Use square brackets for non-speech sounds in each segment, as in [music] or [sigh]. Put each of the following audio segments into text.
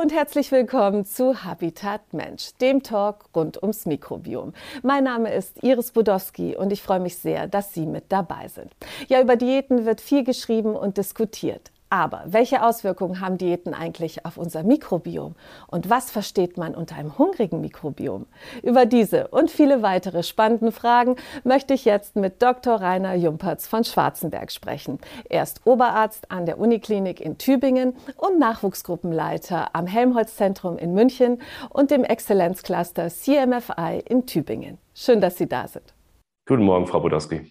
Und herzlich willkommen zu Habitat Mensch, dem Talk rund ums Mikrobiom. Mein Name ist Iris Budowski und ich freue mich sehr, dass Sie mit dabei sind. Ja, über Diäten wird viel geschrieben und diskutiert. Aber welche Auswirkungen haben Diäten eigentlich auf unser Mikrobiom? Und was versteht man unter einem hungrigen Mikrobiom? Über diese und viele weitere spannende Fragen möchte ich jetzt mit Dr. Rainer Jumpertz von Schwarzenberg sprechen. Er ist Oberarzt an der Uniklinik in Tübingen und Nachwuchsgruppenleiter am Helmholtz-Zentrum in München und dem Exzellenzcluster CMFI in Tübingen. Schön, dass Sie da sind. Guten Morgen, Frau Budowski.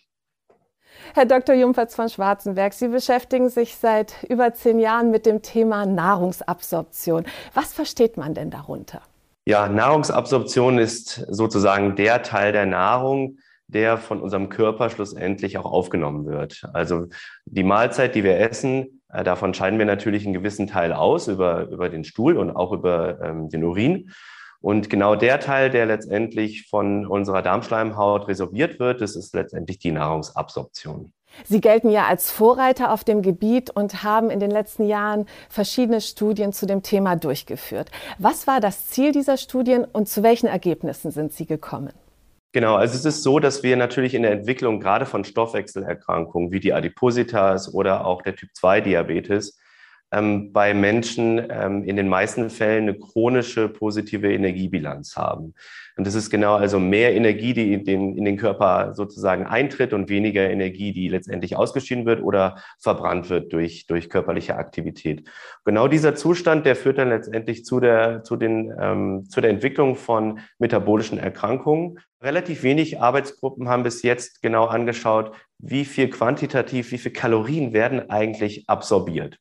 Herr Dr. Jumpertz von Schwarzenberg, Sie beschäftigen sich seit über zehn Jahren mit dem Thema Nahrungsabsorption. Was versteht man denn darunter? Ja, Nahrungsabsorption ist sozusagen der Teil der Nahrung, der von unserem Körper schlussendlich auch aufgenommen wird. Also die Mahlzeit, die wir essen, äh, davon scheiden wir natürlich einen gewissen Teil aus über, über den Stuhl und auch über ähm, den Urin. Und genau der Teil, der letztendlich von unserer Darmschleimhaut resorbiert wird, das ist letztendlich die Nahrungsabsorption. Sie gelten ja als Vorreiter auf dem Gebiet und haben in den letzten Jahren verschiedene Studien zu dem Thema durchgeführt. Was war das Ziel dieser Studien und zu welchen Ergebnissen sind Sie gekommen? Genau, also es ist so, dass wir natürlich in der Entwicklung gerade von Stoffwechselerkrankungen wie die Adipositas oder auch der Typ-2-Diabetes ähm, bei Menschen ähm, in den meisten Fällen eine chronische positive Energiebilanz haben. Und das ist genau also mehr Energie, die in den, in den Körper sozusagen eintritt und weniger Energie, die letztendlich ausgeschieden wird oder verbrannt wird durch, durch körperliche Aktivität. Genau dieser Zustand, der führt dann letztendlich zu der, zu den, ähm, zu der Entwicklung von metabolischen Erkrankungen. Relativ wenig Arbeitsgruppen haben bis jetzt genau angeschaut, wie viel quantitativ, wie viel Kalorien werden eigentlich absorbiert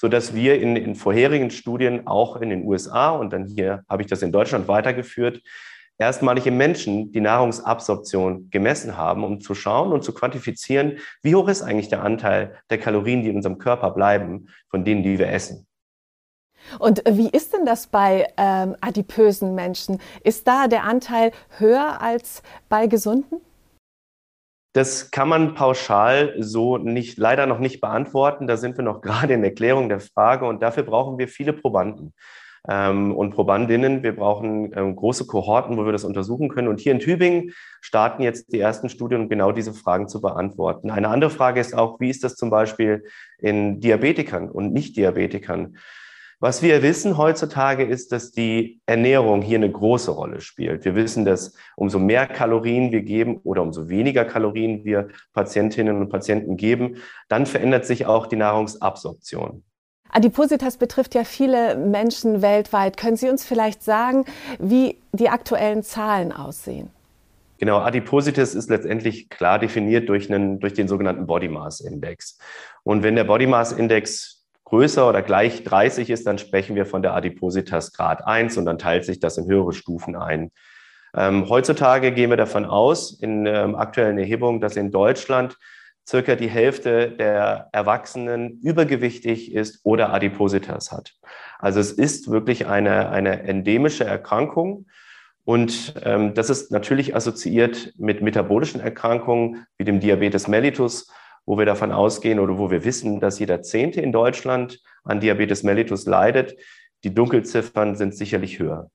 so dass wir in, in vorherigen Studien auch in den USA und dann hier habe ich das in Deutschland weitergeführt, erstmalig im Menschen die Nahrungsabsorption gemessen haben, um zu schauen und zu quantifizieren, wie hoch ist eigentlich der Anteil der Kalorien, die in unserem Körper bleiben, von denen, die wir essen. Und wie ist denn das bei ähm, adipösen Menschen? Ist da der Anteil höher als bei gesunden? Das kann man pauschal so nicht, leider noch nicht beantworten. Da sind wir noch [laughs] gerade in Erklärung der Frage und dafür brauchen wir viele Probanden ähm, und Probandinnen. Wir brauchen ähm, große Kohorten, wo wir das untersuchen können. Und hier in Tübingen starten jetzt die ersten Studien, um genau diese Fragen zu beantworten. Eine andere Frage ist auch, wie ist das zum Beispiel in Diabetikern und Nicht-Diabetikern? Was wir wissen heutzutage ist, dass die Ernährung hier eine große Rolle spielt. Wir wissen, dass umso mehr Kalorien wir geben oder umso weniger Kalorien wir Patientinnen und Patienten geben, dann verändert sich auch die Nahrungsabsorption. Adipositas betrifft ja viele Menschen weltweit. Können Sie uns vielleicht sagen, wie die aktuellen Zahlen aussehen? Genau, Adipositas ist letztendlich klar definiert durch, einen, durch den sogenannten Body Mass Index. Und wenn der Body Mass Index größer oder gleich 30 ist, dann sprechen wir von der Adipositas Grad 1 und dann teilt sich das in höhere Stufen ein. Ähm, heutzutage gehen wir davon aus, in ähm, aktuellen Erhebungen, dass in Deutschland circa die Hälfte der Erwachsenen übergewichtig ist oder Adipositas hat. Also es ist wirklich eine, eine endemische Erkrankung. Und ähm, das ist natürlich assoziiert mit metabolischen Erkrankungen wie dem Diabetes mellitus wo wir davon ausgehen oder wo wir wissen, dass jeder Zehnte in Deutschland an Diabetes mellitus leidet. Die Dunkelziffern sind sicherlich höher.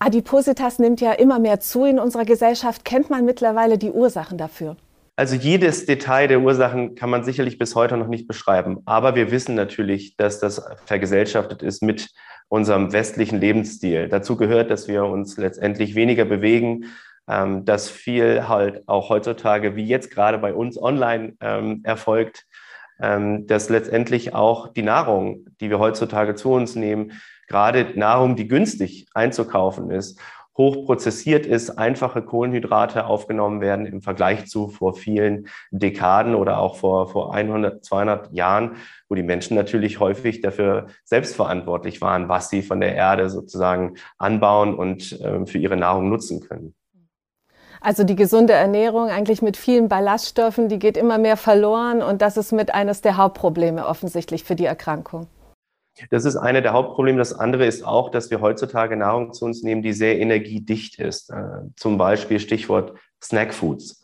Adipositas nimmt ja immer mehr zu in unserer Gesellschaft. Kennt man mittlerweile die Ursachen dafür? Also jedes Detail der Ursachen kann man sicherlich bis heute noch nicht beschreiben. Aber wir wissen natürlich, dass das vergesellschaftet ist mit unserem westlichen Lebensstil. Dazu gehört, dass wir uns letztendlich weniger bewegen, ähm, dass viel halt auch heutzutage, wie jetzt gerade bei uns online ähm, erfolgt, ähm, dass letztendlich auch die Nahrung, die wir heutzutage zu uns nehmen, gerade Nahrung, die günstig einzukaufen ist, hochprozessiert ist, einfache Kohlenhydrate aufgenommen werden im Vergleich zu vor vielen Dekaden oder auch vor, vor 100, 200 Jahren, wo die Menschen natürlich häufig dafür selbstverantwortlich waren, was sie von der Erde sozusagen anbauen und äh, für ihre Nahrung nutzen können. Also die gesunde Ernährung eigentlich mit vielen Ballaststoffen, die geht immer mehr verloren und das ist mit eines der Hauptprobleme offensichtlich für die Erkrankung. Das ist eine der Hauptprobleme. Das andere ist auch, dass wir heutzutage Nahrung zu uns nehmen, die sehr energiedicht ist. Äh, zum Beispiel Stichwort Snackfoods.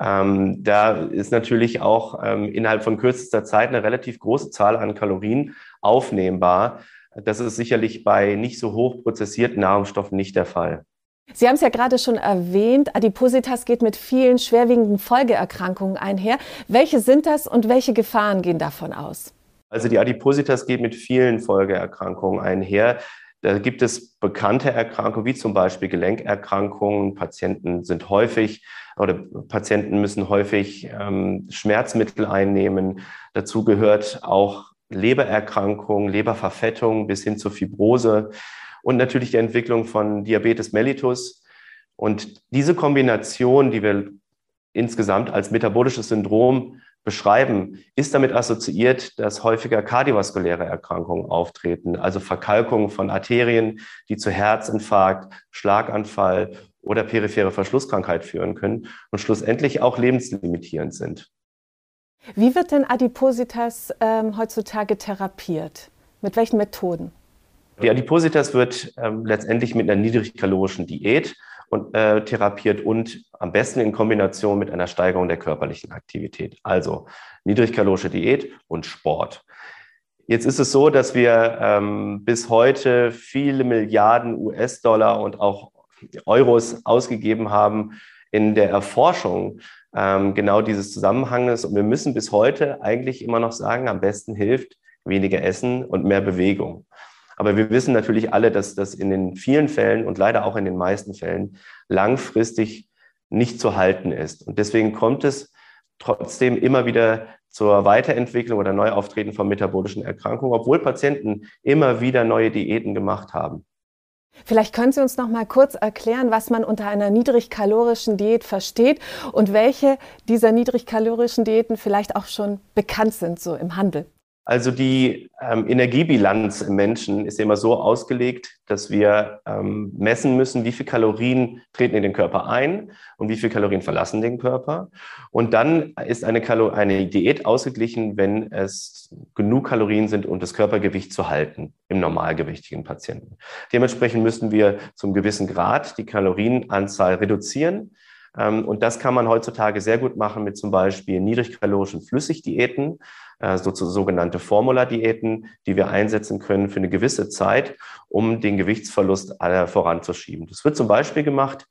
Ähm, da ist natürlich auch ähm, innerhalb von kürzester Zeit eine relativ große Zahl an Kalorien aufnehmbar Das ist sicherlich bei nicht so hoch prozessierten Nahrungsstoffen nicht der Fall. Sie haben es ja gerade schon erwähnt, Adipositas geht mit vielen schwerwiegenden Folgeerkrankungen einher. Welche sind das und welche Gefahren gehen davon aus? Also die Adipositas geht mit vielen Folgeerkrankungen einher. Da gibt es bekannte Erkrankungen, wie zum Beispiel Gelenkerkrankungen. Patienten sind häufig oder Patienten müssen häufig ähm, Schmerzmittel einnehmen. Dazu gehört auch Lebererkrankungen, Leberverfettung bis hin zur Fibrose und natürlich die Entwicklung von Diabetes mellitus. Und diese Kombination, die wir insgesamt als metabolisches Syndrom beschreiben, ist damit assoziiert, dass häufiger kardiovaskuläre Erkrankungen auftreten, also Verkalkungen von Arterien, die zu Herzinfarkt, Schlaganfall oder periphere Verschlusskrankheit führen können und schlussendlich auch lebenslimitierend sind. Wie wird denn Adipositas ähm, heutzutage therapiert? Mit welchen Methoden? Die Adipositas wird ähm, letztendlich mit einer niedrigkalorischen Diät und, äh, therapiert und am besten in Kombination mit einer Steigerung der körperlichen Aktivität. Also niedrigkalorische Diät und Sport. Jetzt ist es so, dass wir ähm, bis heute viele Milliarden US-Dollar und auch Euros ausgegeben haben in der Erforschung ähm, genau dieses Zusammenhanges. Und wir müssen bis heute eigentlich immer noch sagen, am besten hilft weniger Essen und mehr Bewegung. Aber wir wissen natürlich alle, dass das in den vielen Fällen und leider auch in den meisten Fällen langfristig nicht zu halten ist. Und deswegen kommt es trotzdem immer wieder zur Weiterentwicklung oder Neuauftreten von metabolischen Erkrankungen, obwohl Patienten immer wieder neue Diäten gemacht haben. Vielleicht können Sie uns noch mal kurz erklären, was man unter einer niedrigkalorischen Diät versteht und welche dieser niedrigkalorischen Diäten vielleicht auch schon bekannt sind so im Handel. Also die ähm, Energiebilanz im Menschen ist immer so ausgelegt, dass wir ähm, messen müssen, wie viel Kalorien treten in den Körper ein und wie viel Kalorien verlassen den Körper. Und dann ist eine, Kalo eine Diät ausgeglichen, wenn es genug Kalorien sind, um das Körpergewicht zu halten im normalgewichtigen Patienten. Dementsprechend müssen wir zum gewissen Grad die Kalorienanzahl reduzieren. Ähm, und das kann man heutzutage sehr gut machen mit zum Beispiel niedrigkalorischen Flüssigdiäten äh, so, sogenannte Formula-Diäten, die wir einsetzen können für eine gewisse Zeit, um den Gewichtsverlust voranzuschieben. Das wird zum Beispiel gemacht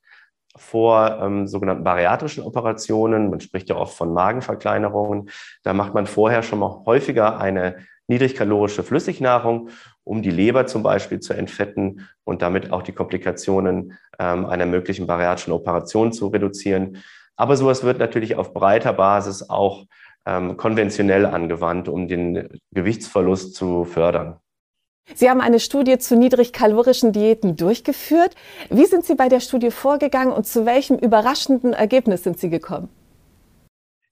vor ähm, sogenannten bariatrischen Operationen. Man spricht ja oft von Magenverkleinerungen. Da macht man vorher schon mal häufiger eine niedrigkalorische Flüssignahrung, um die Leber zum Beispiel zu entfetten und damit auch die Komplikationen ähm, einer möglichen bariatrischen Operation zu reduzieren. Aber sowas wird natürlich auf breiter Basis auch ähm, konventionell angewandt, um den Gewichtsverlust zu fördern. Sie haben eine Studie zu niedrigkalorischen Diäten durchgeführt. Wie sind Sie bei der Studie vorgegangen und zu welchem überraschenden Ergebnis sind Sie gekommen?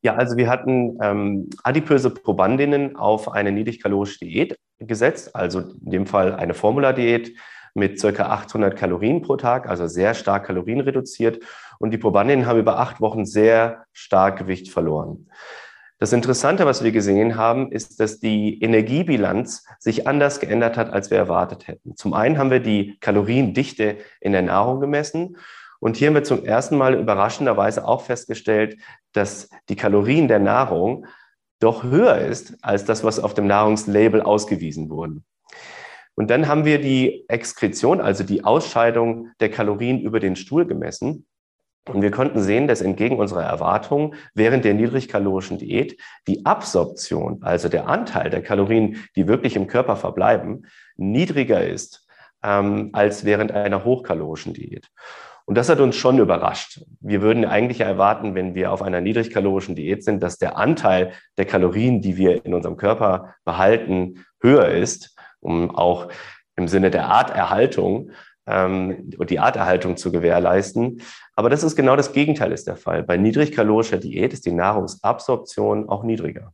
Ja, also wir hatten ähm, adipöse Probandinnen auf eine niedrigkalorische Diät gesetzt, also in dem Fall eine Formula-Diät mit ca. 800 Kalorien pro Tag, also sehr stark kalorienreduziert. Und die Probandinnen haben über acht Wochen sehr stark Gewicht verloren. Das Interessante, was wir gesehen haben, ist, dass die Energiebilanz sich anders geändert hat, als wir erwartet hätten. Zum einen haben wir die Kaloriendichte in der Nahrung gemessen. Und hier haben wir zum ersten Mal überraschenderweise auch festgestellt, dass die Kalorien der Nahrung doch höher ist als das, was auf dem Nahrungslabel ausgewiesen wurde. Und dann haben wir die Exkretion, also die Ausscheidung der Kalorien über den Stuhl gemessen. Und wir konnten sehen, dass entgegen unserer Erwartungen während der niedrigkalorischen Diät die Absorption, also der Anteil der Kalorien, die wirklich im Körper verbleiben, niedriger ist ähm, als während einer hochkalorischen Diät. Und das hat uns schon überrascht. Wir würden eigentlich erwarten, wenn wir auf einer niedrigkalorischen Diät sind, dass der Anteil der Kalorien, die wir in unserem Körper behalten, höher ist, um auch im Sinne der Arterhaltung ähm, die Arterhaltung zu gewährleisten. Aber das ist genau das Gegenteil ist der Fall. Bei niedrigkalorischer Diät ist die Nahrungsabsorption auch niedriger.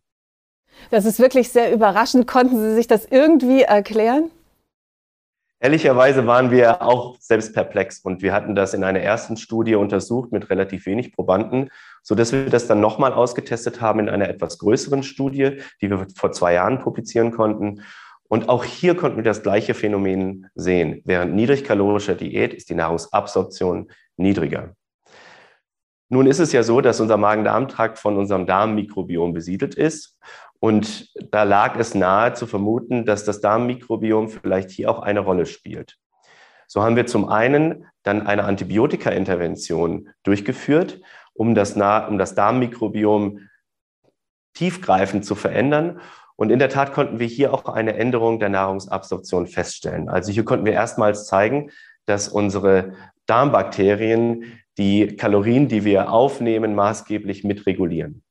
Das ist wirklich sehr überraschend. Konnten Sie sich das irgendwie erklären? Ehrlicherweise waren wir auch selbst perplex und wir hatten das in einer ersten Studie untersucht mit relativ wenig Probanden, so dass wir das dann nochmal ausgetestet haben in einer etwas größeren Studie, die wir vor zwei Jahren publizieren konnten. Und auch hier konnten wir das gleiche Phänomen sehen. Während niedrigkalorischer Diät ist die Nahrungsabsorption niedriger. Nun ist es ja so, dass unser Magen-Darm-Trakt von unserem Darmmikrobiom besiedelt ist. Und da lag es nahe zu vermuten, dass das Darmmikrobiom vielleicht hier auch eine Rolle spielt. So haben wir zum einen dann eine Antibiotika-Intervention durchgeführt, um das, um das Darmmikrobiom tiefgreifend zu verändern. Und in der Tat konnten wir hier auch eine Änderung der Nahrungsabsorption feststellen. Also hier konnten wir erstmals zeigen, dass unsere Darmbakterien die Kalorien, die wir aufnehmen, maßgeblich mitregulieren.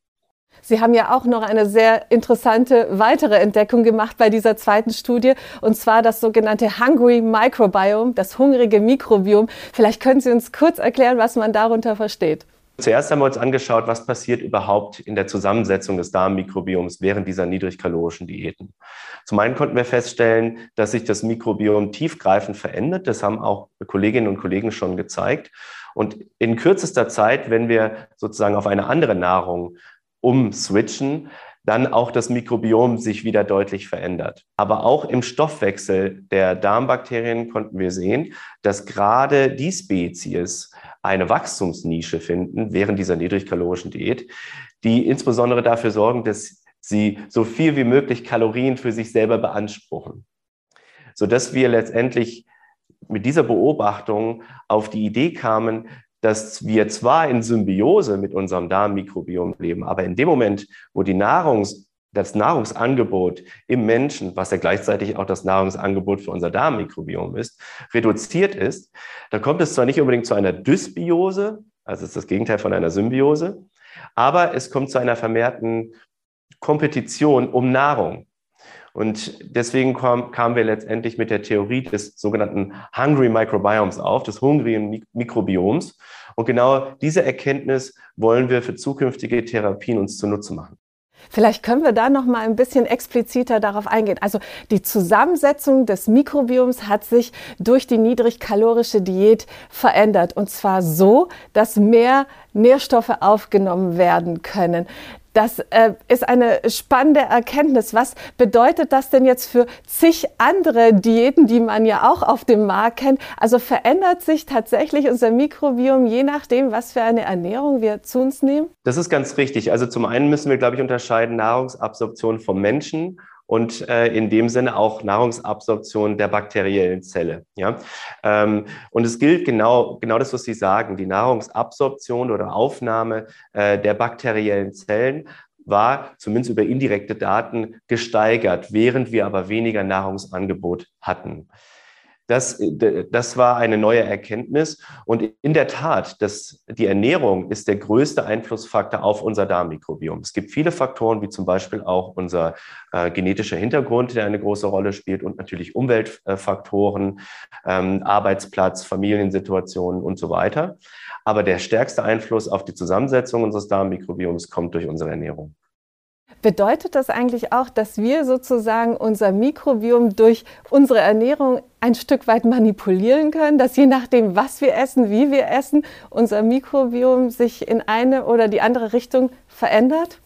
Sie haben ja auch noch eine sehr interessante weitere Entdeckung gemacht bei dieser zweiten Studie, und zwar das sogenannte Hungry Microbiome, das hungrige Mikrobiom. Vielleicht können Sie uns kurz erklären, was man darunter versteht. Zuerst haben wir uns angeschaut, was passiert überhaupt in der Zusammensetzung des Darmmikrobioms während dieser niedrigkalorischen Diäten. Zum einen konnten wir feststellen, dass sich das Mikrobiom tiefgreifend verändert. Das haben auch Kolleginnen und Kollegen schon gezeigt. Und in kürzester Zeit, wenn wir sozusagen auf eine andere Nahrung umswitchen, dann auch das Mikrobiom sich wieder deutlich verändert. Aber auch im Stoffwechsel der Darmbakterien konnten wir sehen, dass gerade die Spezies eine Wachstumsnische finden während dieser niedrigkalorischen Diät, die insbesondere dafür sorgen, dass sie so viel wie möglich Kalorien für sich selber beanspruchen, sodass wir letztendlich mit dieser Beobachtung auf die Idee kamen, dass wir zwar in Symbiose mit unserem Darmmikrobiom leben, aber in dem Moment, wo die Nahrungs, das Nahrungsangebot im Menschen, was ja gleichzeitig auch das Nahrungsangebot für unser Darmmikrobiom ist, reduziert ist, dann kommt es zwar nicht unbedingt zu einer Dysbiose, also ist das Gegenteil von einer Symbiose, aber es kommt zu einer vermehrten Kompetition um Nahrung. Und deswegen kam, kamen wir letztendlich mit der Theorie des sogenannten Hungry Microbiomes auf, des hungrigen Mikrobioms. Und genau diese Erkenntnis wollen wir für zukünftige Therapien uns zunutze machen. Vielleicht können wir da noch mal ein bisschen expliziter darauf eingehen. Also die Zusammensetzung des Mikrobioms hat sich durch die niedrigkalorische Diät verändert und zwar so, dass mehr Nährstoffe aufgenommen werden können. Das äh, ist eine spannende Erkenntnis. Was bedeutet das denn jetzt für zig andere Diäten, die man ja auch auf dem Markt kennt? Also verändert sich tatsächlich unser Mikrobiom je nachdem, was für eine Ernährung wir zu uns nehmen? Das ist ganz richtig. Also zum einen müssen wir, glaube ich, unterscheiden Nahrungsabsorption vom Menschen und äh, in dem Sinne auch Nahrungsabsorption der bakteriellen Zelle. Ja? Ähm, und es gilt genau, genau das, was Sie sagen, die Nahrungsabsorption oder Aufnahme äh, der bakteriellen Zellen war zumindest über indirekte Daten gesteigert, während wir aber weniger Nahrungsangebot hatten. Das, das war eine neue Erkenntnis. Und in der Tat, das, die Ernährung ist der größte Einflussfaktor auf unser Darmmikrobiom. Es gibt viele Faktoren, wie zum Beispiel auch unser äh, genetischer Hintergrund, der eine große Rolle spielt und natürlich Umweltfaktoren, ähm, Arbeitsplatz, Familiensituationen und so weiter. Aber der stärkste Einfluss auf die Zusammensetzung unseres Darmmikrobioms kommt durch unsere Ernährung. Bedeutet das eigentlich auch, dass wir sozusagen unser Mikrobiom durch unsere Ernährung ein Stück weit manipulieren können, dass je nachdem, was wir essen, wie wir essen, unser Mikrobiom sich in eine oder die andere Richtung verändert?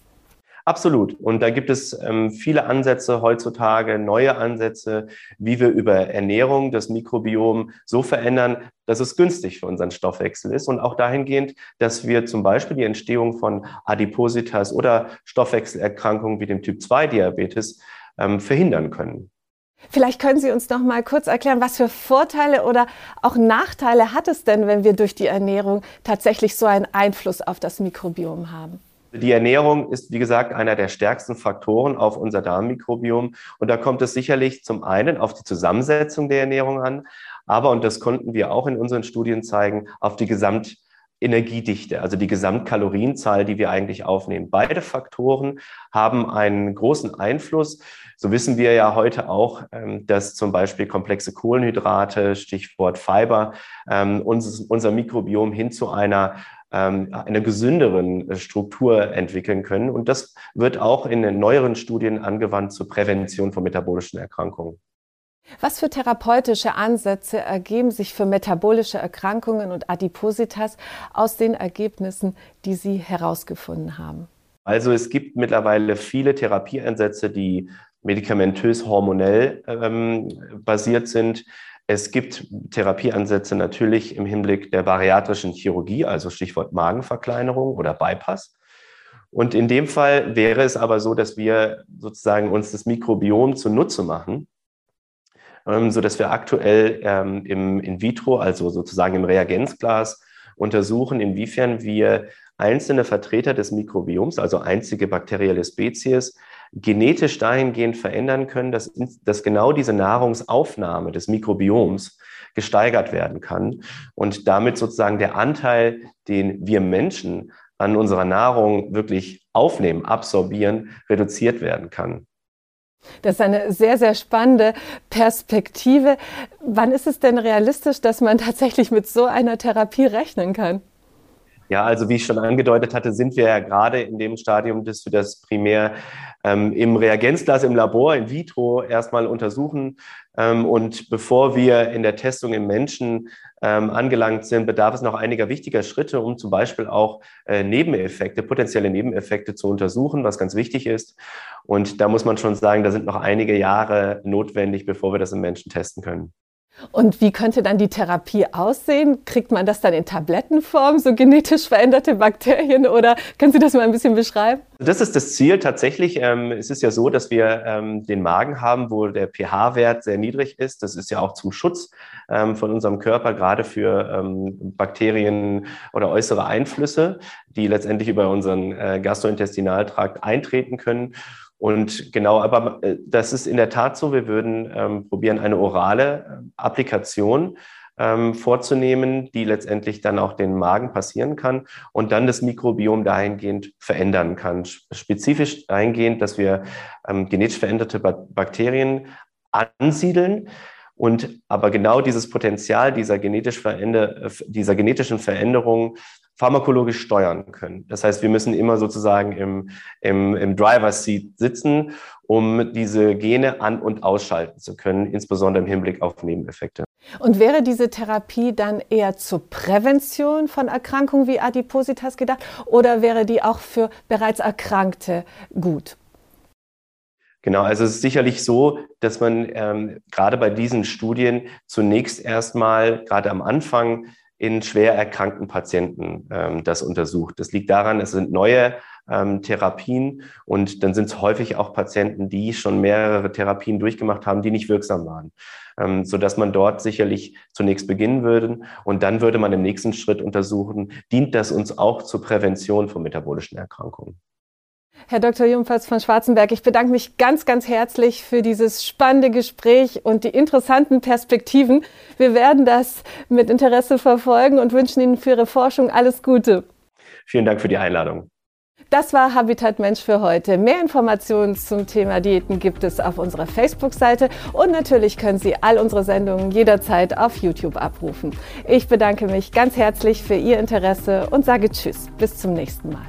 Absolut. Und da gibt es ähm, viele Ansätze heutzutage, neue Ansätze, wie wir über Ernährung das Mikrobiom so verändern, dass es günstig für unseren Stoffwechsel ist. Und auch dahingehend, dass wir zum Beispiel die Entstehung von Adipositas oder Stoffwechselerkrankungen wie dem Typ-2-Diabetes ähm, verhindern können. Vielleicht können Sie uns noch mal kurz erklären, was für Vorteile oder auch Nachteile hat es denn, wenn wir durch die Ernährung tatsächlich so einen Einfluss auf das Mikrobiom haben? Die Ernährung ist, wie gesagt, einer der stärksten Faktoren auf unser Darmmikrobiom. Und da kommt es sicherlich zum einen auf die Zusammensetzung der Ernährung an, aber, und das konnten wir auch in unseren Studien zeigen, auf die Gesamtenergiedichte, also die Gesamtkalorienzahl, die wir eigentlich aufnehmen. Beide Faktoren haben einen großen Einfluss. So wissen wir ja heute auch, ähm, dass zum Beispiel komplexe Kohlenhydrate, Stichwort Fiber, ähm, unser Mikrobiom hin zu einer einer gesünderen äh, Struktur entwickeln können. Und das wird auch in den neueren Studien angewandt zur Prävention von metabolischen Erkrankungen. Was für therapeutische Ansätze ergeben sich für metabolische Erkrankungen und Adipositas aus den Ergebnissen, die Sie herausgefunden haben? Also es gibt mittlerweile viele Therapieansätze, die medikamentös hormonell ähm, basiert sind. Es gibt Therapieansätze natürlich im Hinblick der bariatrischen Chirurgie, also Stichwort Magenverkleinerung oder Bypass. Und in dem Fall wäre es aber so, dass wir sozusagen uns das Mikrobiom zunutze machen, ähm, so dass wir aktuell ähm, im in vitro, also sozusagen im Reagenzglas, untersuchen, inwiefern wir einzelne Vertreter des Mikrobioms, also einzige bakterielle Spezies, genetisch dahingehend verändern können, dass, dass genau diese Nahrungsaufnahme des Mikrobioms gesteigert werden kann und damit sozusagen der Anteil, den wir Menschen an unserer Nahrung wirklich aufnehmen, absorbieren, reduziert werden kann. Das ist eine sehr, sehr spannende Perspektive. Wann ist es denn realistisch, dass man tatsächlich mit so einer Therapie rechnen kann? Ja, also wie ich schon angedeutet hatte, sind wir ja gerade in dem Stadium, dass wir das primär ähm, im Reagenzglas im Labor in vitro erstmal untersuchen. Ähm, und bevor wir in der Testung im Menschen ähm, angelangt sind, bedarf es noch einiger wichtiger Schritte, um zum Beispiel auch äh, Nebeneffekte, potenzielle Nebeneffekte zu untersuchen, was ganz wichtig ist. Und da muss man schon sagen, da sind noch einige Jahre notwendig, bevor wir das im Menschen testen können. Und wie könnte dann die Therapie aussehen? Kriegt man das dann in Tablettenform, so genetisch veränderte Bakterien? Oder können Sie das mal ein bisschen beschreiben? Das ist das Ziel tatsächlich. Ähm, es ist ja so, dass wir ähm, den Magen haben, wo der pH-Wert sehr niedrig ist. Das ist ja auch zum Schutz ähm, von unserem Körper, gerade für ähm, Bakterien oder äußere Einflüsse, die letztendlich über unseren äh, Gastrointestinaltrakt eintreten können. Und genau, aber äh, das ist in der Tat so. Wir würden ähm, probieren, eine orale äh, Applikation ähm, vorzunehmen, die letztendlich dann auch den Magen passieren kann und dann das Mikrobiom dahingehend verändern kann. Spezifisch dahingehend, dass wir ähm, genetisch veränderte Bakterien ansiedeln. Und aber genau dieses Potenzial dieser, genetisch veränder, dieser genetischen Veränderung pharmakologisch steuern können. Das heißt, wir müssen immer sozusagen im, im, im Driver's Seat sitzen, um diese Gene an- und ausschalten zu können, insbesondere im Hinblick auf Nebeneffekte. Und wäre diese Therapie dann eher zur Prävention von Erkrankungen wie Adipositas gedacht oder wäre die auch für bereits Erkrankte gut? Genau, also es ist sicherlich so, dass man ähm, gerade bei diesen Studien zunächst erstmal, gerade am Anfang, in schwer erkrankten Patienten ähm, das untersucht. Das liegt daran, es sind neue ähm, Therapien und dann sind es häufig auch Patienten, die schon mehrere Therapien durchgemacht haben, die nicht wirksam waren, ähm, so dass man dort sicherlich zunächst beginnen würde und dann würde man im nächsten Schritt untersuchen, dient das uns auch zur Prävention von metabolischen Erkrankungen. Herr Dr. Jungfalz von Schwarzenberg, ich bedanke mich ganz, ganz herzlich für dieses spannende Gespräch und die interessanten Perspektiven. Wir werden das mit Interesse verfolgen und wünschen Ihnen für Ihre Forschung alles Gute. Vielen Dank für die Einladung. Das war Habitat Mensch für heute. Mehr Informationen zum Thema Diäten gibt es auf unserer Facebook-Seite und natürlich können Sie all unsere Sendungen jederzeit auf YouTube abrufen. Ich bedanke mich ganz herzlich für Ihr Interesse und sage Tschüss. Bis zum nächsten Mal.